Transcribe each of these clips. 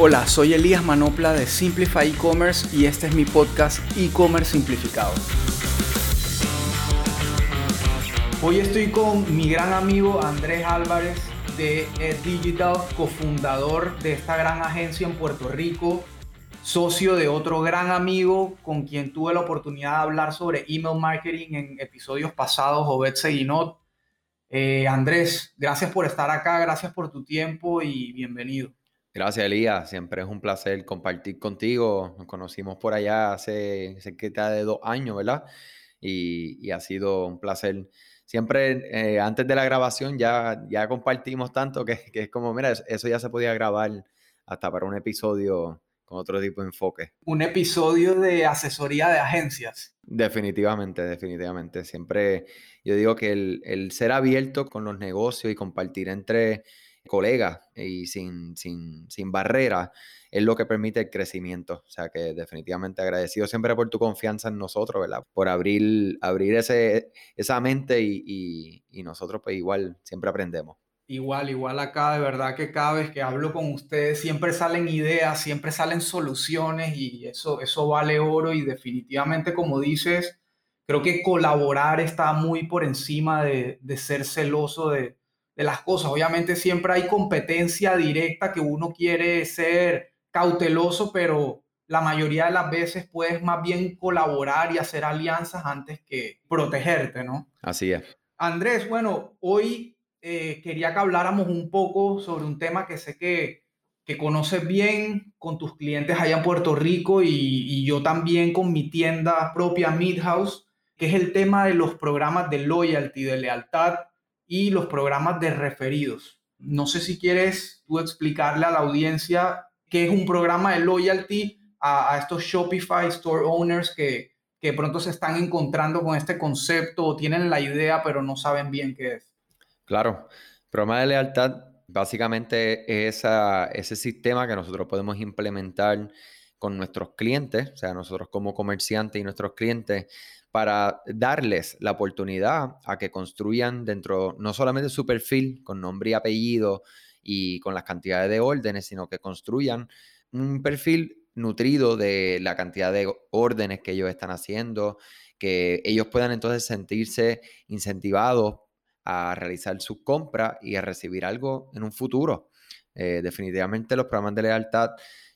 Hola, soy Elías Manopla de Simplify E-Commerce y este es mi podcast E-Commerce Simplificado. Hoy estoy con mi gran amigo Andrés Álvarez de Ed Digital, cofundador de esta gran agencia en Puerto Rico, socio de otro gran amigo con quien tuve la oportunidad de hablar sobre email marketing en episodios pasados, Obed Seguinot. Eh, Andrés, gracias por estar acá, gracias por tu tiempo y bienvenido. Gracias, Elías. Siempre es un placer compartir contigo. Nos conocimos por allá hace cerca de dos años, ¿verdad? Y, ha sido un placer. Siempre eh, antes de la grabación ya, ya compartimos tanto que, que, es como, mira, eso ya se podía grabar hasta para un episodio con otro tipo de enfoque. Un episodio de asesoría de agencias. Definitivamente, definitivamente. Siempre yo digo que el, el ser abierto con los negocios y compartir entre colegas y sin, sin, sin barreras es lo que permite el crecimiento. O sea que definitivamente agradecido siempre por tu confianza en nosotros, ¿verdad? Por abrir, abrir ese, esa mente y, y, nosotros pues igual siempre aprendemos. Igual, igual acá, de verdad que cada vez que hablo con ustedes siempre salen ideas, siempre salen soluciones y eso, eso vale oro y definitivamente como dices, creo que colaborar está muy por encima de, de ser celoso de, de las cosas. Obviamente siempre hay competencia directa que uno quiere ser cauteloso, pero la mayoría de las veces puedes más bien colaborar y hacer alianzas antes que protegerte, ¿no? Así es. Andrés, bueno, hoy eh, quería que habláramos un poco sobre un tema que sé que, que conoces bien con tus clientes allá en Puerto Rico y, y yo también con mi tienda propia Midhouse, que es el tema de los programas de loyalty, de lealtad y los programas de referidos. No sé si quieres tú explicarle a la audiencia qué es un programa de loyalty a, estos Shopify Store Owners que, que pronto se están encontrando con este concepto o tienen la idea pero no saben bien qué es. Claro, programa de lealtad básicamente es ese sistema que nosotros podemos implementar con nuestros clientes, o sea, nosotros como comerciantes y nuestros clientes, para darles la oportunidad a que construyan dentro no solamente su perfil con nombre y apellido y con las cantidades de órdenes, sino que construyan un perfil nutrido de la cantidad de órdenes que ellos están haciendo, que ellos puedan entonces sentirse incentivados a realizar sus compras y a recibir algo en un futuro. Eh, definitivamente los programas de lealtad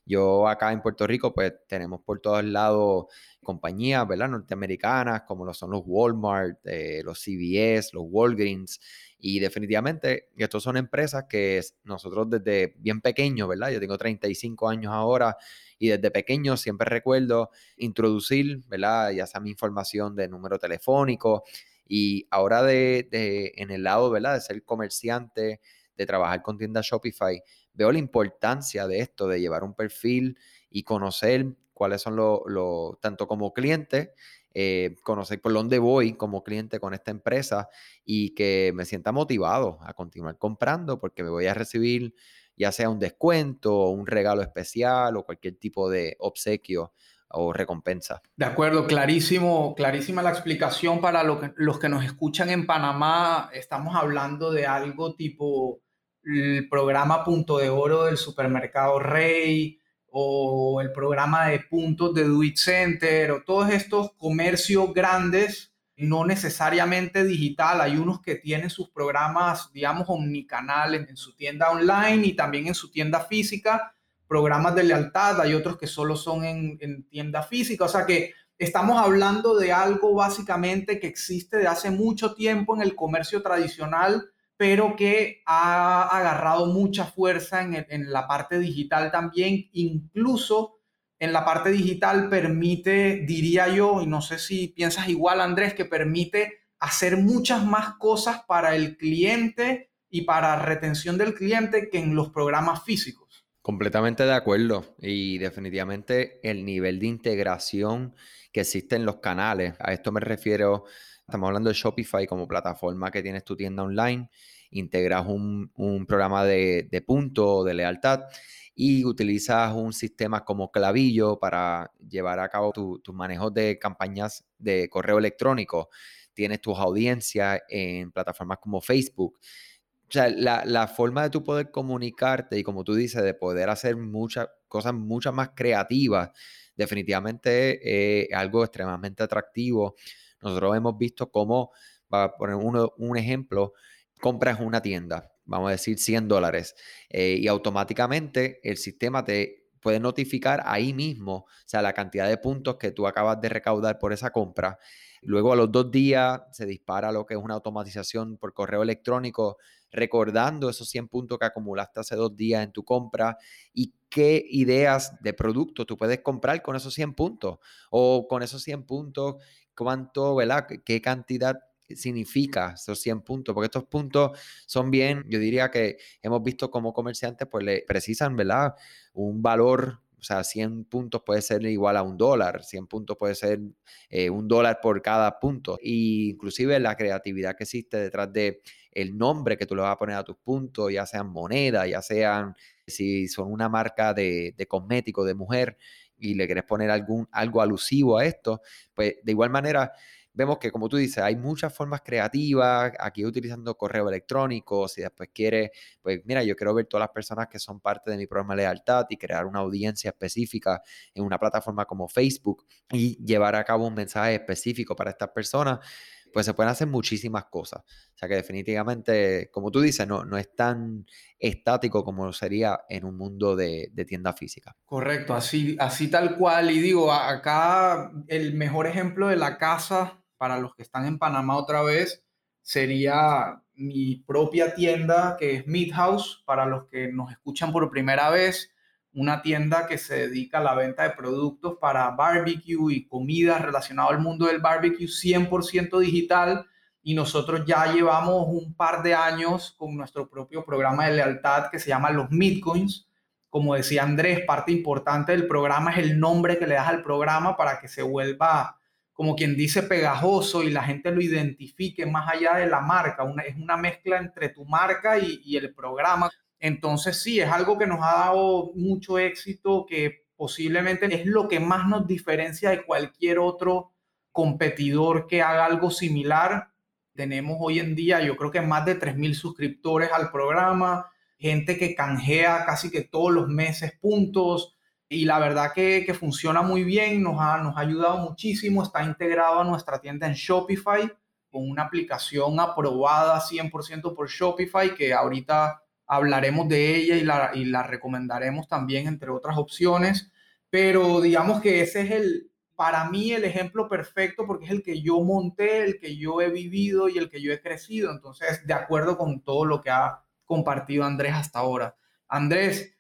yo acá en Puerto Rico, pues tenemos por todos lados compañías, ¿verdad? Norteamericanas, como lo son los Walmart, eh, los CVS, los Walgreens. Y definitivamente, estos son empresas que nosotros desde bien pequeños, ¿verdad? Yo tengo 35 años ahora y desde pequeño siempre recuerdo introducir, ¿verdad? Ya sea mi información de número telefónico y ahora de, de, en el lado, ¿verdad? De ser comerciante, de trabajar con tiendas Shopify, veo la importancia de esto, de llevar un perfil y conocer cuáles son los, tanto como cliente, eh, conocer por dónde voy como cliente con esta empresa y que me sienta motivado a continuar comprando porque me voy a recibir ya sea un descuento o un regalo especial o cualquier tipo de obsequio o recompensa. De acuerdo, clarísimo, clarísima la explicación para los que nos escuchan en Panamá. Estamos hablando de algo tipo el programa Punto de Oro del supermercado Rey o el programa de puntos de Do Center o todos estos comercios grandes, no necesariamente digital. Hay unos que tienen sus programas, digamos, omnicanales en su tienda online y también en su tienda física, programas de lealtad. Hay otros que solo son en, en tienda física. O sea que estamos hablando de algo básicamente que existe de hace mucho tiempo en el comercio tradicional pero que ha agarrado mucha fuerza en, la parte digital también, incluso en la parte digital permite, diría yo, y no sé si piensas igual Andrés, que permite hacer muchas más cosas para el cliente y para retención del cliente que en los programas físicos. Completamente de acuerdo y definitivamente el nivel de integración que existe en los canales, a esto me refiero Estamos hablando de Shopify como plataforma que tienes tu tienda online, integras un, programa de, de punto de lealtad y utilizas un sistema como Clavillo para llevar a cabo tus manejos de campañas de correo electrónico. Tienes tus audiencias en plataformas como Facebook. O sea, la, la, forma de tú poder comunicarte y como tú dices, de poder hacer muchas cosas muchas más creativas, definitivamente es algo extremadamente atractivo. Nosotros hemos visto cómo, para poner uno, un ejemplo, compras una tienda, vamos a decir 100 dólares, eh, y automáticamente el sistema te puede notificar ahí mismo, o sea, la cantidad de puntos que tú acabas de recaudar por esa compra Luego a los dos días se dispara lo que es una automatización por correo electrónico recordando esos 100 puntos que acumulaste hace dos días en tu compra y qué ideas de producto tú puedes comprar con esos 100 puntos o con esos 100 puntos, cuánto, ¿verdad? ¿Qué cantidad significa esos 100 puntos? Porque estos puntos son bien, yo diría que hemos visto como comerciantes pues le precisan, ¿verdad? Un valor o sea, 100 puntos puede ser igual a un dólar, 100 puntos puede ser eh, un dólar por cada punto. Y inclusive la creatividad que existe detrás de el nombre que tú le vas a poner a tus puntos, ya sean monedas, ya sean, si son una marca de, de cosmético, de mujer, y le quieres poner algún, algo alusivo a esto, pues de igual manera vemos que, como tú dices, hay muchas formas creativas, aquí utilizando correo electrónico, si después quieres, pues mira, yo quiero ver todas las personas que son parte de mi programa de lealtad y crear una audiencia específica en una plataforma como Facebook y llevar a cabo un mensaje específico para estas personas pues se pueden hacer muchísimas cosas. O sea que definitivamente, como tú dices, no, no es tan estático como sería en un mundo de, de, tienda física. Correcto, así, así tal cual. Y digo, acá el mejor ejemplo de la casa para los que están en Panamá otra vez, sería mi propia tienda que es Meat House, para los que nos escuchan por primera vez, una tienda que se dedica a la venta de productos para barbecue y comida relacionado al mundo del barbecue 100% digital y nosotros ya llevamos un par de años con nuestro propio programa de lealtad que se llama los Coins. Como decía Andrés, parte importante del programa es el nombre que le das al programa para que se vuelva como quien dice, pegajoso y la gente lo identifique más allá de la marca. Una, es una mezcla entre tu marca y, el programa. Entonces sí, es algo que nos ha dado mucho éxito, que posiblemente es lo que más nos diferencia de cualquier otro competidor que haga algo similar. Tenemos hoy en día, yo creo que más de 3.000 suscriptores al programa, gente que canjea casi que todos los meses puntos, y la verdad que, que, funciona muy bien, nos ha, nos ha ayudado muchísimo, está integrado a nuestra tienda en Shopify con una aplicación aprobada 100% por Shopify que ahorita hablaremos de ella y la, y la recomendaremos también entre otras opciones, pero digamos que ese es el, para mí el ejemplo perfecto porque es el que yo monté, el que yo he vivido y el que yo he crecido, entonces de acuerdo con todo lo que ha compartido Andrés hasta ahora. Andrés,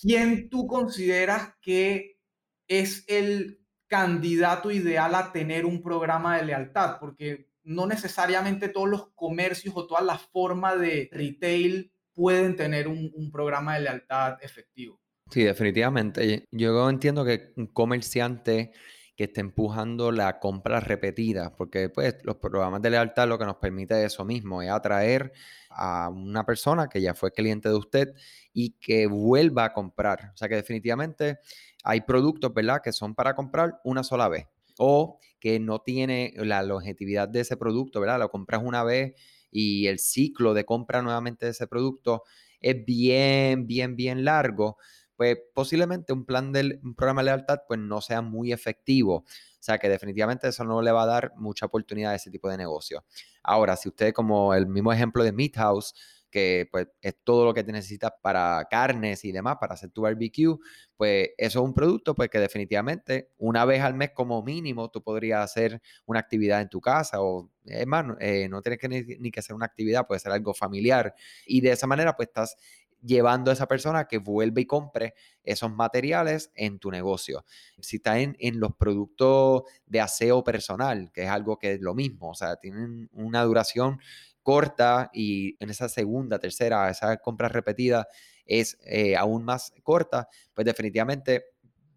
¿quién tú consideras que es el candidato ideal a tener un programa de lealtad? Porque no necesariamente todos los comercios o todas las formas de retail pueden tener un, programa de lealtad efectivo. Sí, definitivamente. Yo entiendo que un comerciante que esté empujando la compra repetida, porque pues los programas de lealtad lo que nos permite eso mismo, es atraer a una persona que ya fue cliente de usted y que vuelva a comprar. O sea que definitivamente hay productos, ¿verdad?, que son para comprar una sola vez o que no tiene la longevidad de ese producto, ¿verdad? Lo compras una vez y el ciclo de compra nuevamente de ese producto es bien, bien, bien largo pues posiblemente un plan del programa de lealtad pues no sea muy efectivo. O sea que definitivamente eso no le va a dar mucha oportunidad a ese tipo de negocio. Ahora, si usted como el mismo ejemplo de Meat House, que pues es todo lo que te necesitas para carnes y demás, para hacer tu barbecue, pues eso es un producto pues que definitivamente una vez al mes como mínimo tú podrías hacer una actividad en tu casa o es más, eh, no tienes que ni, ni, que hacer una actividad, puede ser algo familiar y de esa manera pues estás llevando a esa persona que vuelva y compre esos materiales en tu negocio. Si está en, los productos de aseo personal, que es algo que es lo mismo, o sea, tienen una duración corta y en esa segunda, tercera, esa compra repetida es eh, aún más corta, pues definitivamente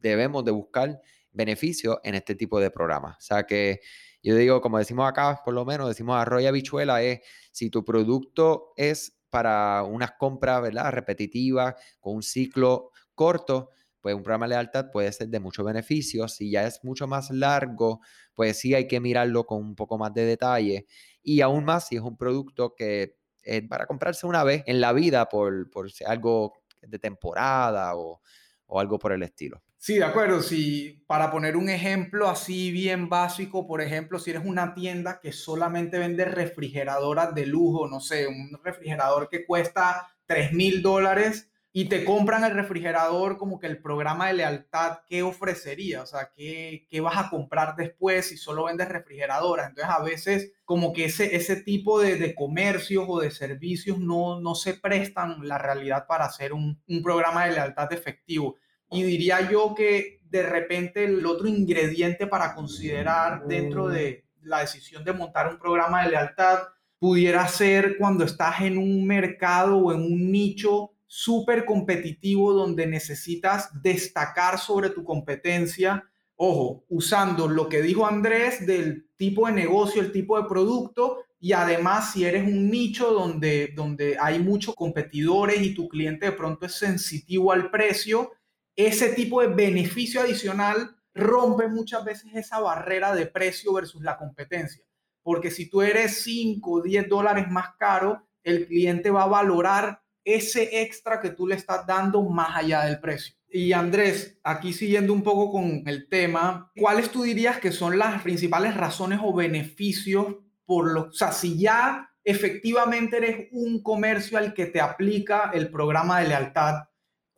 debemos de buscar beneficios en este tipo de programas. O sea que yo digo, como decimos acá, por lo menos decimos arroya bichuela, es si tu producto es para unas compras, ¿verdad? Repetitivas, con un ciclo corto, pues un programa de lealtad puede ser de mucho beneficio. Si ya es mucho más largo, pues sí hay que mirarlo con un poco más de detalle. Y aún más si es un producto que eh, para comprarse una vez en la vida por, por algo de temporada o, o algo por el estilo. Sí, de acuerdo. Si para poner un ejemplo así bien básico, por ejemplo, si eres una tienda que solamente vende refrigeradoras de lujo, no sé, un refrigerador que cuesta 3 mil dólares y te compran el refrigerador como que el programa de lealtad, ¿qué ofrecería? O sea, ¿qué, qué vas a comprar después si solo vendes refrigeradoras? Entonces, a veces como que ese, ese tipo de, de comercios o de servicios no, no se prestan la realidad para hacer un, un programa de lealtad efectivo. Y diría yo que de repente el otro ingrediente para considerar dentro de la decisión de montar un programa de lealtad pudiera ser cuando estás en un mercado o en un nicho súper competitivo donde necesitas destacar sobre tu competencia. Ojo, usando lo que dijo Andrés del tipo de negocio, el tipo de producto y además si eres un nicho donde, donde hay muchos competidores y tu cliente de pronto es sensitivo al precio, ese tipo de beneficio adicional rompe muchas veces esa barrera de precio versus la competencia. Porque si tú eres 5 o 10 dólares más caro, el cliente va a valorar ese extra que tú le estás dando más allá del precio. Y Andrés, aquí siguiendo un poco con el tema, ¿cuáles tú dirías que son las principales razones o beneficios por los, o sea, si ya efectivamente eres un comercio al que te aplica el programa de lealtad,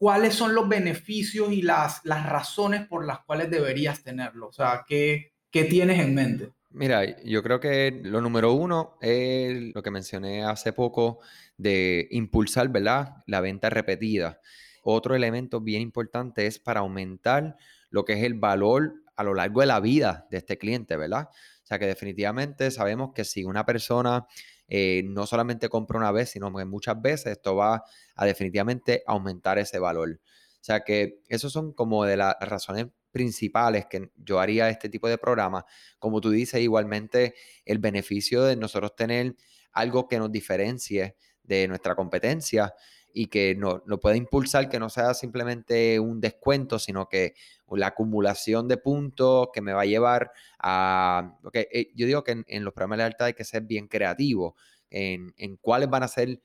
¿cuáles son los beneficios y las, las razones por las cuales deberías tenerlo? O sea, ¿qué, qué tienes en mente? Mira, yo creo que lo número uno es lo que mencioné hace poco de impulsar, ¿verdad? La venta repetida. Otro elemento bien importante es para aumentar lo que es el valor a lo largo de la vida de este cliente, ¿verdad? O sea que definitivamente sabemos que si una persona eh, no solamente compra una vez, sino que muchas veces esto va a definitivamente aumentar ese valor. O sea que esos son como de las razones principales que yo haría este tipo de programa. Como tú dices, igualmente el beneficio de nosotros tener algo que nos diferencie de nuestra competencia y que no, no pueda impulsar que no sea simplemente un descuento, sino que la acumulación de puntos que me va a llevar a... Okay, eh, yo digo que en, los programas de lealtad hay que ser bien creativo en, en cuáles van a ser...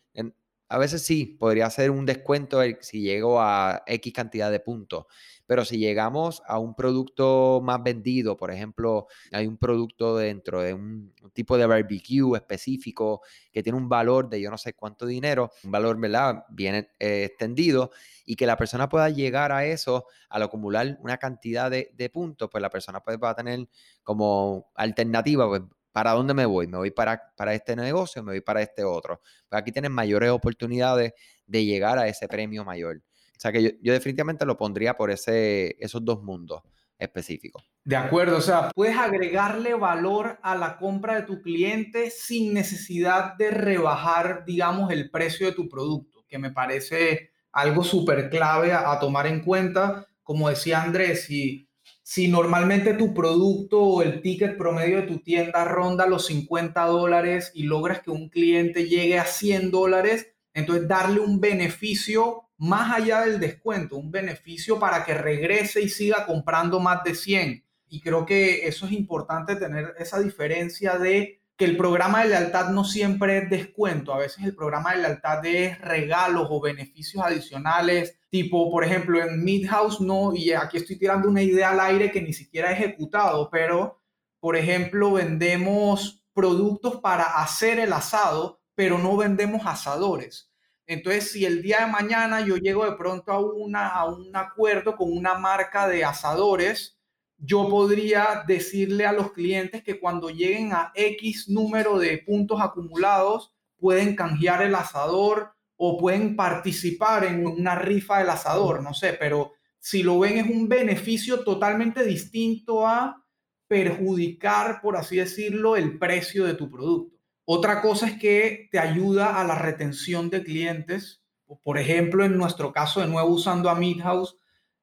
a veces sí, podría ser un descuento si llego a X cantidad de puntos, pero si llegamos a un producto más vendido, por ejemplo, hay un producto dentro de un, tipo de barbecue específico que tiene un valor de yo no sé cuánto dinero, un valor, ¿verdad? Bien eh, extendido y que la persona pueda llegar a eso al acumular una cantidad de, puntos, pues la persona puede, va a tener como alternativa, pues, ¿para dónde me voy? ¿Me voy para, para este negocio? ¿Me voy para este otro? Pues aquí tienen mayores oportunidades de llegar a ese premio mayor. O sea que yo, definitivamente lo pondría por ese, esos dos mundos específicos. De acuerdo, o sea, puedes agregarle valor a la compra de tu cliente sin necesidad de rebajar, digamos, el precio de tu producto, que me parece algo súper clave a, tomar en cuenta. Como decía Andrés, si, si normalmente tu producto o el ticket promedio de tu tienda ronda los 50 dólares y logras que un cliente llegue a 100 dólares, entonces darle un beneficio más allá del descuento, un beneficio para que regrese y siga comprando más de 100. Y creo que eso es importante tener esa diferencia de que el programa de lealtad no siempre es descuento, a veces el programa de lealtad es regalos o beneficios adicionales, tipo, por ejemplo, en Midhouse no, y aquí estoy tirando una idea al aire que ni siquiera he ejecutado, pero, por ejemplo, vendemos productos para hacer el asado, pero no vendemos asadores. Entonces, si el día de mañana yo llego de pronto a, una, a un acuerdo con una marca de asadores, yo podría decirle a los clientes que cuando lleguen a X número de puntos acumulados, pueden canjear el asador o pueden participar en una rifa del asador, no sé, pero si lo ven es un beneficio totalmente distinto a perjudicar, por así decirlo, el precio de tu producto. Otra cosa es que te ayuda a la retención de clientes. Por ejemplo, en nuestro caso, de nuevo usando a Midhouse,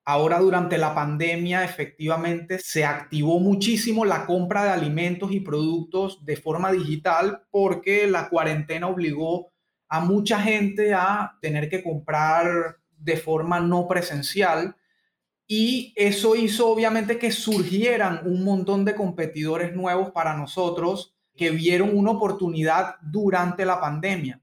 ahora durante la pandemia efectivamente se activó muchísimo la compra de alimentos y productos de forma digital porque la cuarentena obligó a mucha gente a tener que comprar de forma no presencial. Y eso hizo obviamente que surgieran un montón de competidores nuevos para nosotros que vieron una oportunidad durante la pandemia.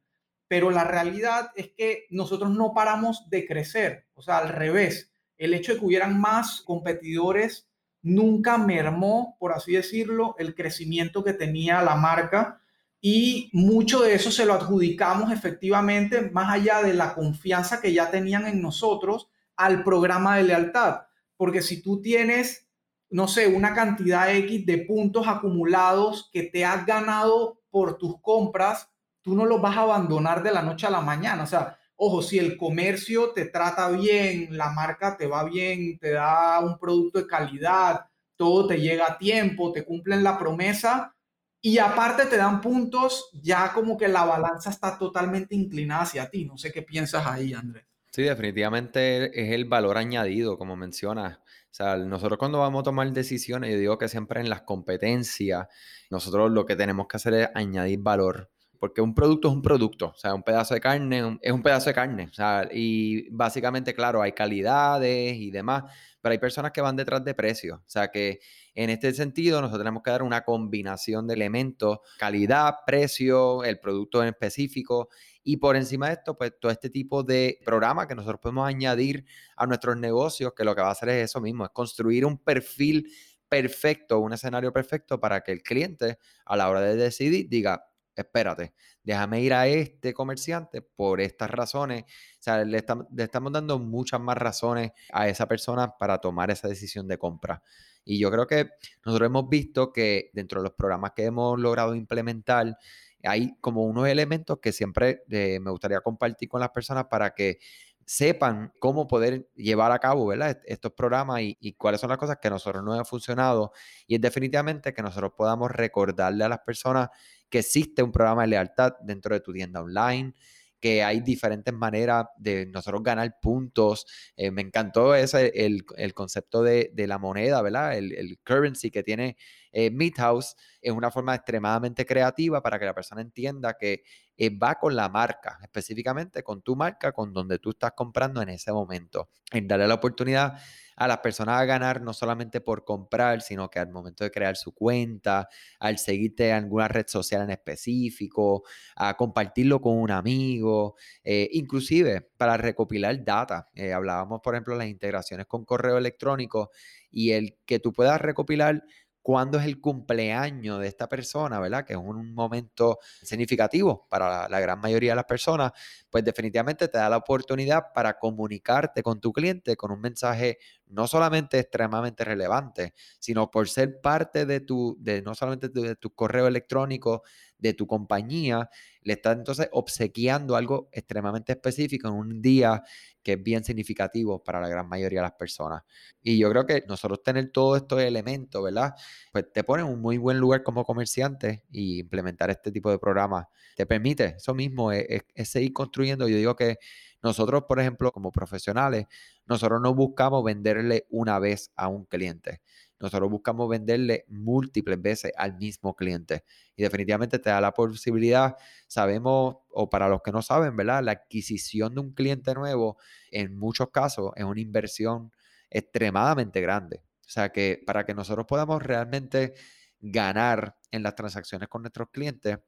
pero la realidad es que nosotros no paramos de crecer, o sea, al revés, el hecho de que hubieran más competidores nunca mermó, por así decirlo, el crecimiento que tenía la marca y mucho de eso se lo adjudicamos efectivamente, más allá de la confianza que ya tenían en nosotros, al programa de lealtad. Porque si tú tienes, no sé, una cantidad X de puntos acumulados que te has ganado por tus compras, tú no los vas a abandonar de la noche a la mañana. O sea, ojo, si el comercio te trata bien, la marca te va bien, te da un producto de calidad, todo te llega a tiempo, te cumplen la promesa y aparte te dan puntos, ya como que la balanza está totalmente inclinada hacia ti. No sé qué piensas ahí, Andrés. Sí, definitivamente es el valor añadido, como mencionas. O sea, nosotros cuando vamos a tomar decisiones, yo digo que siempre en las competencias, nosotros lo que tenemos que hacer es añadir valor porque un producto es un producto, o sea, un pedazo de carne es un pedazo de carne, o sea, y básicamente, claro, hay calidades y demás, pero hay personas que van detrás de precios, o sea, que en este sentido nosotros tenemos que dar una combinación de elementos, calidad, precio, el producto en específico, y por encima de esto, pues todo este tipo de programa que nosotros podemos añadir a nuestros negocios, que lo que va a hacer es eso mismo, es construir un perfil perfecto, un escenario perfecto para que el cliente a la hora de decidir diga, espérate, déjame ir a este comerciante por estas razones. O sea, le, estamos dando muchas más razones a esa persona para tomar esa decisión de compra. Y yo creo que nosotros hemos visto que dentro de los programas que hemos logrado implementar, hay como unos elementos que siempre eh, me gustaría compartir con las personas para que sepan cómo poder llevar a cabo ¿verdad? estos programas y, y, cuáles son las cosas que a nosotros no han funcionado. Y es definitivamente que nosotros podamos recordarle a las personas que existe un programa de lealtad dentro de tu tienda online, que hay diferentes maneras de nosotros ganar puntos. Eh, me encantó ese, el, concepto de, la moneda, ¿verdad? El, currency que tiene eh, Midhouse es una forma extremadamente creativa para que la persona entienda que eh, va con la marca, específicamente con tu marca, con donde tú estás comprando en ese momento. En darle la oportunidad a las personas a ganar no solamente por comprar, sino que al momento de crear su cuenta, al seguirte en alguna red social en específico, a compartirlo con un amigo, eh, inclusive para recopilar data. Eh, hablábamos, por ejemplo, de las integraciones con correo electrónico y el que tú puedas recopilar cuándo es el cumpleaños de esta persona, ¿verdad? Que es un momento significativo para la, gran mayoría de las personas, pues definitivamente te da la oportunidad para comunicarte con tu cliente con un mensaje no solamente extremadamente relevante, sino por ser parte de tu, de no solamente de tu correo electrónico, de tu compañía, le está entonces obsequiando algo extremadamente específico en un día que es bien significativo para la gran mayoría de las personas. Y yo creo que nosotros tener todos estos elementos, ¿verdad? Pues te pone en un muy buen lugar como comerciante y implementar este tipo de programas te permite eso mismo, es, seguir construyendo. Yo digo que nosotros, por ejemplo, como profesionales, nosotros no buscamos venderle una vez a un cliente. Nosotros buscamos venderle múltiples veces al mismo cliente. Y definitivamente te da la posibilidad, sabemos, o para los que no saben, ¿verdad? La adquisición de un cliente nuevo, en muchos casos, es una inversión extremadamente grande. O sea que para que nosotros podamos realmente ganar en las transacciones con nuestros clientes,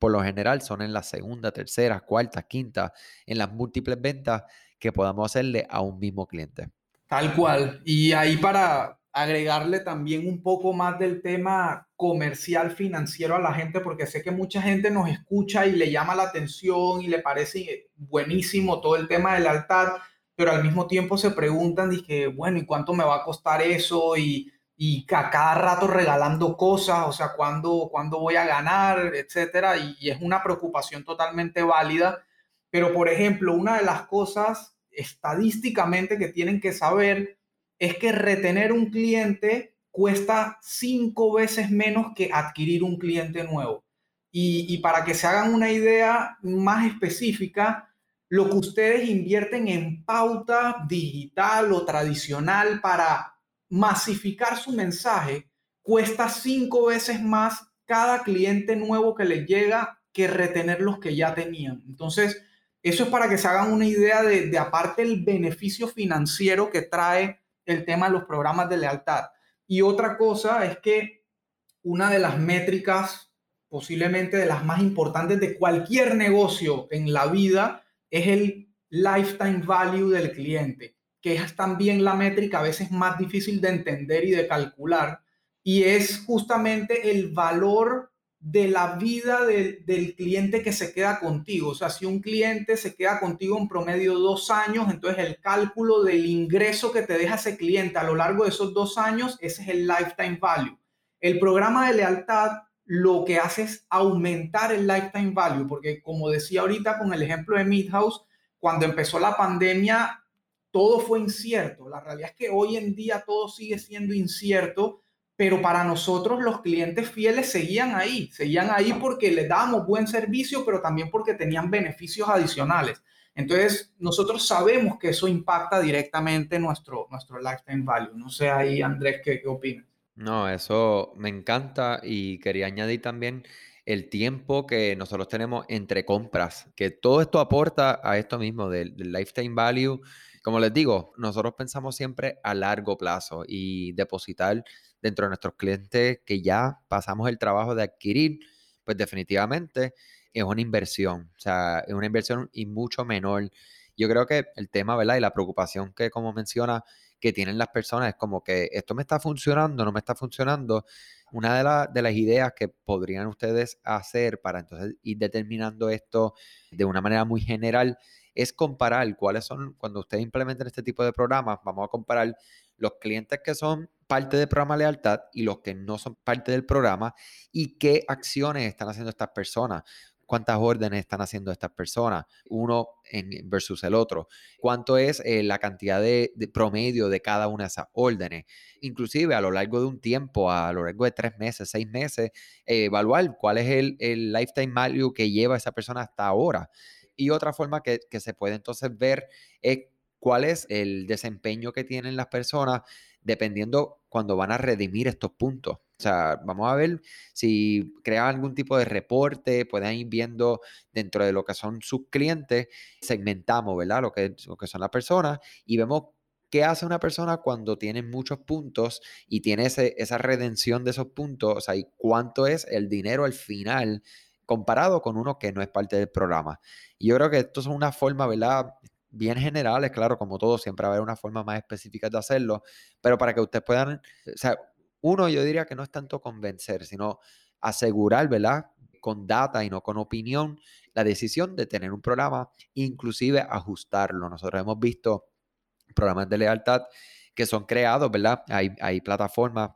por lo general son en la segunda, tercera, cuarta, quinta, en las múltiples ventas que podamos hacerle a un mismo cliente. Tal cual. Y ahí para, agregarle también un poco más del tema comercial financiero a la gente, porque sé que mucha gente nos escucha y le llama la atención y le parece buenísimo todo el tema de lealtad, pero al mismo tiempo se preguntan, dije, bueno, ¿y cuánto me va a costar eso? Y, y a cada rato regalando cosas, o sea, ¿cuándo, ¿cuándo voy a ganar? Etcétera. Y es una preocupación totalmente válida. Pero, por ejemplo, una de las cosas estadísticamente que tienen que saber es que retener un cliente cuesta cinco veces menos que adquirir un cliente nuevo. Y, para que se hagan una idea más específica, lo que ustedes invierten en pauta digital o tradicional para masificar su mensaje cuesta cinco veces más cada cliente nuevo que les llega que retener los que ya tenían. Entonces, eso es para que se hagan una idea de, de aparte el beneficio financiero que trae el tema de los programas de lealtad. Y otra cosa es que una de las métricas posiblemente de las más importantes de cualquier negocio en la vida, es el lifetime value del cliente, que es también la métrica a veces más difícil de entender y de calcular, y es justamente el valor de la vida del cliente que se queda contigo. O sea, si un cliente se queda contigo en promedio dos años, entonces el cálculo del ingreso que te deja ese cliente a lo largo de esos dos años, ese es el lifetime value. El programa de lealtad lo que hace es aumentar el lifetime value, porque como decía ahorita con el ejemplo de Midhouse, cuando empezó la pandemia, todo fue incierto. La realidad es que hoy en día todo sigue siendo incierto pero para nosotros los clientes fieles seguían ahí, seguían ahí porque les dábamos buen servicio, pero también porque tenían beneficios adicionales. Entonces, nosotros sabemos que eso impacta directamente nuestro, nuestro lifetime value. No sé ahí, Andrés, ¿qué, qué opinas? No, eso me encanta y quería añadir también el tiempo que nosotros tenemos entre compras, que todo esto aporta a esto mismo del, del lifetime value. Como les digo, nosotros pensamos siempre a largo plazo y depositar dentro de nuestros clientes que ya pasamos el trabajo de adquirir, pues definitivamente es una inversión, o sea, es una inversión y mucho menor. Yo creo que el tema, ¿verdad? Y la preocupación que, como menciona, que tienen las personas es como que esto me está funcionando, no me está funcionando. Una de, de las ideas que podrían ustedes hacer para entonces ir determinando esto de una manera muy general es comparar cuáles son, cuando ustedes implementen este tipo de programas, vamos a comparar los clientes que son parte del programa Lealtad y los que no son parte del programa y qué acciones están haciendo estas personas cuántas órdenes están haciendo estas personas, uno en, versus el otro, cuánto es eh, la cantidad de, promedio de cada una de esas órdenes, inclusive a lo largo de un tiempo, a lo largo de tres meses, seis meses, eh, evaluar cuál es el, el, lifetime value que lleva esa persona hasta ahora. Y otra forma que, se puede entonces ver es cuál es el desempeño que tienen las personas dependiendo cuando van a redimir estos puntos. O sea, vamos a ver si crean algún tipo de reporte, pueden ir viendo dentro de lo que son sus clientes, segmentamos, ¿verdad? Lo que, lo que son las personas y vemos qué hace una persona cuando tiene muchos puntos y tiene esa redención de esos puntos, o sea, y cuánto es el dinero al final comparado con uno que no es parte del programa. Y yo creo que esto es una forma, ¿verdad? bien generales, claro, como todo, siempre va a haber una forma más específica de hacerlo, pero para que ustedes puedan, o sea, uno yo diría que no es tanto convencer, sino asegurar, ¿verdad? Con data y no con opinión, la decisión de tener un programa, inclusive ajustarlo. Nosotros hemos visto programas de lealtad que son creados, ¿verdad? Hay, hay plataformas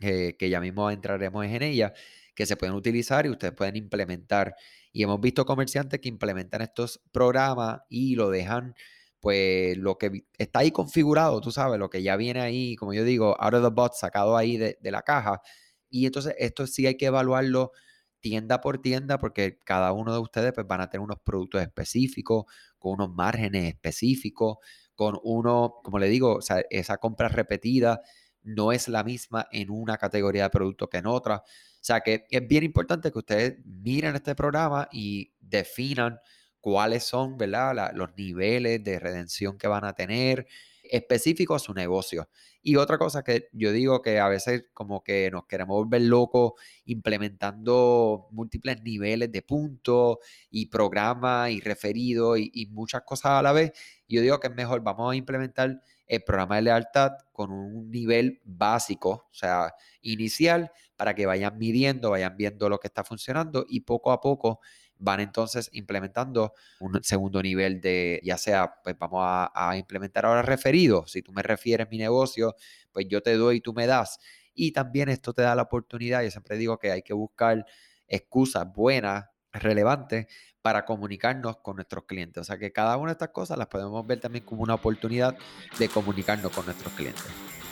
eh, que ya mismo entraremos en ellas que se pueden utilizar y ustedes pueden implementar. Y hemos visto comerciantes que implementan estos programas y lo dejan, pues lo que está ahí configurado, tú sabes, lo que ya viene ahí, como yo digo, out of the box, sacado ahí de, la caja. Y entonces esto sí hay que evaluarlo tienda por tienda porque cada uno de ustedes pues, van a tener unos productos específicos, con unos márgenes específicos, con uno, como le digo, esa compra repetida no es la misma en una categoría de producto que en otra. O sea que es bien importante que ustedes miren este programa y definan cuáles son ¿verdad? los niveles de redención que van a tener específicos a su negocio. Y otra cosa que yo digo que a veces como que nos queremos volver locos implementando múltiples niveles de puntos y programas y referidos y, y muchas cosas a la vez. Yo digo que es mejor, vamos a implementar el programa de lealtad con un nivel básico, o sea, inicial, para que vayan midiendo, vayan viendo lo que está funcionando y poco a poco van entonces implementando un segundo nivel de, ya sea, pues vamos a, implementar ahora referidos, si tú me refieres mi negocio, pues yo te doy y tú me das. Y también esto te da la oportunidad, yo siempre digo que hay que buscar excusas buenas, relevantes, para comunicarnos con nuestros clientes. O sea que cada una de estas cosas las podemos ver también como una oportunidad de comunicarnos con nuestros clientes.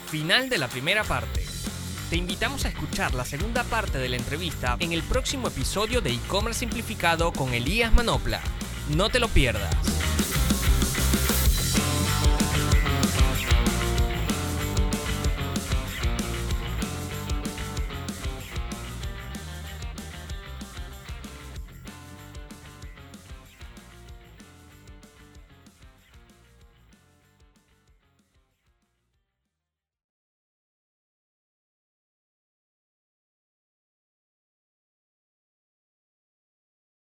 Final de la primera parte. Te invitamos a escuchar la segunda parte de la entrevista en el próximo episodio de e-commerce simplificado con Elías Manopla. No te lo pierdas.